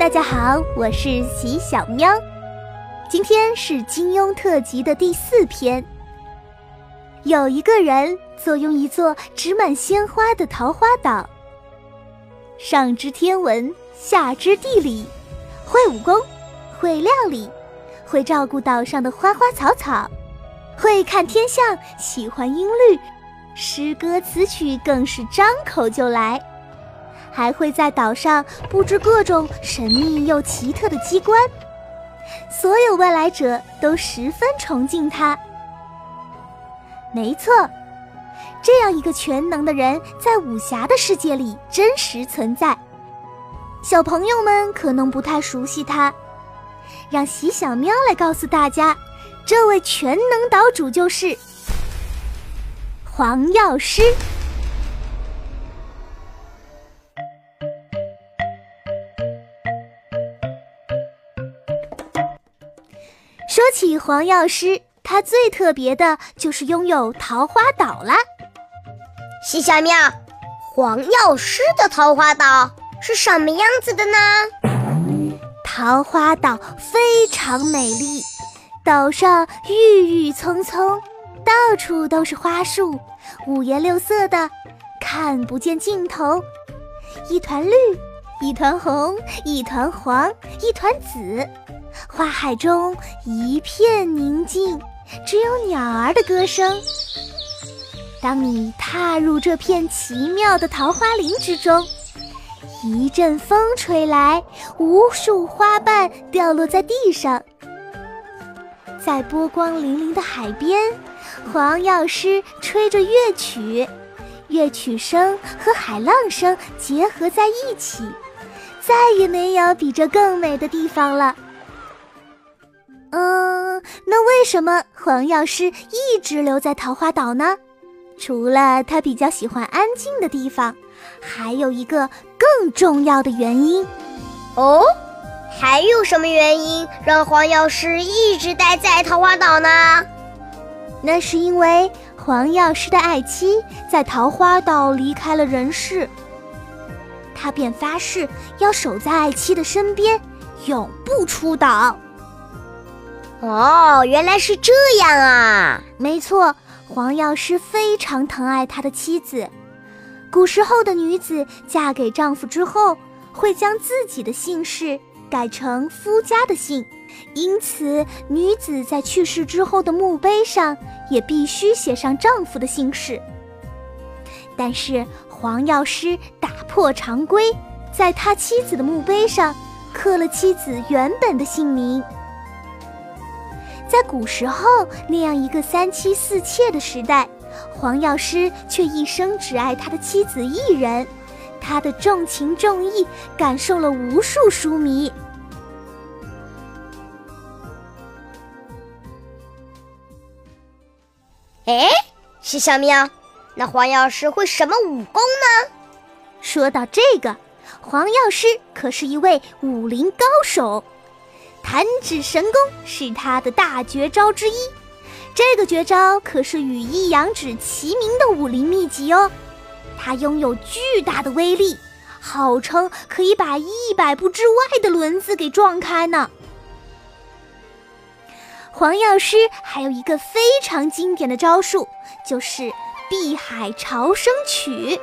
大家好，我是喜小喵。今天是金庸特辑的第四篇。有一个人坐拥一座植满鲜花的桃花岛，上知天文，下知地理，会武功，会料理，会照顾岛上的花花草草，会看天象，喜欢音律，诗歌词曲更是张口就来。还会在岛上布置各种神秘又奇特的机关，所有外来者都十分崇敬他。没错，这样一个全能的人在武侠的世界里真实存在。小朋友们可能不太熟悉他，让喜小喵来告诉大家，这位全能岛主就是黄药师。说起黄药师，他最特别的就是拥有桃花岛啦。西小妙，黄药师的桃花岛是什么样子的呢？桃花岛非常美丽，岛上郁郁葱葱，到处都是花树，五颜六色的，看不见尽头。一团绿，一团红，一团黄，一团紫。花海中一片宁静，只有鸟儿的歌声。当你踏入这片奇妙的桃花林之中，一阵风吹来，无数花瓣掉落在地上。在波光粼粼的海边，黄药师吹着乐曲，乐曲声和海浪声结合在一起，再也没有比这更美的地方了。嗯，那为什么黄药师一直留在桃花岛呢？除了他比较喜欢安静的地方，还有一个更重要的原因。哦，还有什么原因让黄药师一直待在桃花岛呢？那是因为黄药师的爱妻在桃花岛离开了人世，他便发誓要守在爱妻的身边，永不出岛。哦，原来是这样啊！没错，黄药师非常疼爱他的妻子。古时候的女子嫁给丈夫之后，会将自己的姓氏改成夫家的姓，因此女子在去世之后的墓碑上也必须写上丈夫的姓氏。但是黄药师打破常规，在他妻子的墓碑上刻了妻子原本的姓名。在古时候那样一个三妻四妾的时代，黄药师却一生只爱他的妻子一人，他的重情重义感受了无数书迷。哎，是小喵，那黄药师会什么武功呢？说到这个，黄药师可是一位武林高手。弹指神功是他的大绝招之一，这个绝招可是与一阳指齐名的武林秘籍哦。它拥有巨大的威力，号称可以把一百步之外的轮子给撞开呢。黄药师还有一个非常经典的招数，就是碧海潮生曲。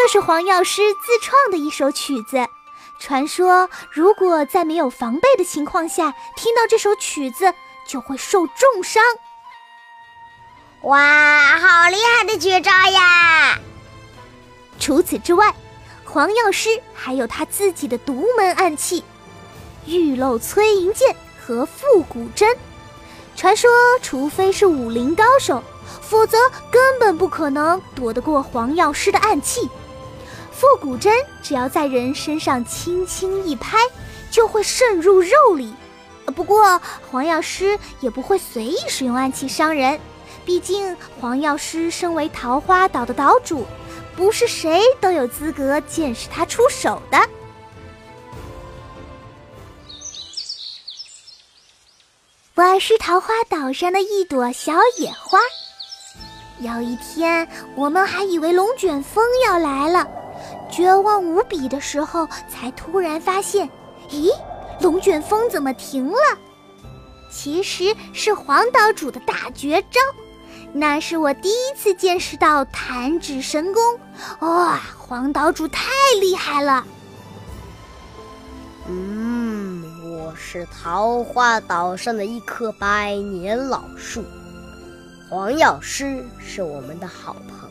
这是黄药师自创的一首曲子。传说，如果在没有防备的情况下听到这首曲子，就会受重伤。哇，好厉害的绝招呀！除此之外，黄药师还有他自己的独门暗器——玉漏催银剑和复古针。传说，除非是武林高手，否则根本不可能躲得过黄药师的暗器。复古针只要在人身上轻轻一拍，就会渗入肉里。不过黄药师也不会随意使用暗器伤人，毕竟黄药师身为桃花岛的岛主，不是谁都有资格见识他出手的。我是桃花岛上的一朵小野花。有一天，我们还以为龙卷风要来了，绝望无比的时候，才突然发现，咦，龙卷风怎么停了？其实是黄岛主的大绝招。那是我第一次见识到弹指神功，哇！黄岛主太厉害了。嗯，我是桃花岛上的一棵百年老树，黄药师是我们的好朋。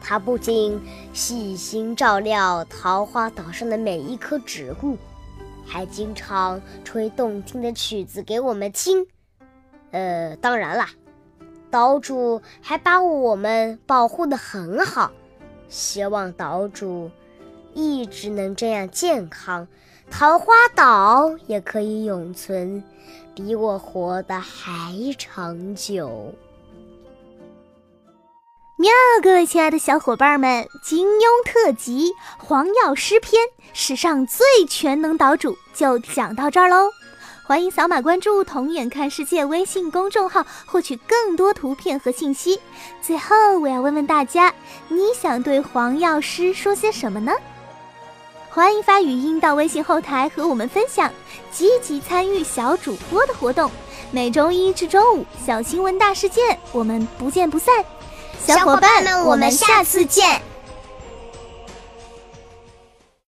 他不仅细心照料桃花岛上的每一棵植物，还经常吹动听的曲子给我们听。呃，当然啦。岛主还把我们保护得很好，希望岛主一直能这样健康，桃花岛也可以永存，比我活得还长久。喵！各位亲爱的小伙伴们，金庸特辑《黄药师篇》，史上最全能岛主就讲到这儿喽。欢迎扫码关注“童眼看世界”微信公众号，获取更多图片和信息。最后，我要问问大家，你想对黄药师说些什么呢？欢迎发语音到微信后台和我们分享，积极参与小主播的活动。每周一至周五，小新闻大事件，我们不见不散。小伙伴们，我们下次见。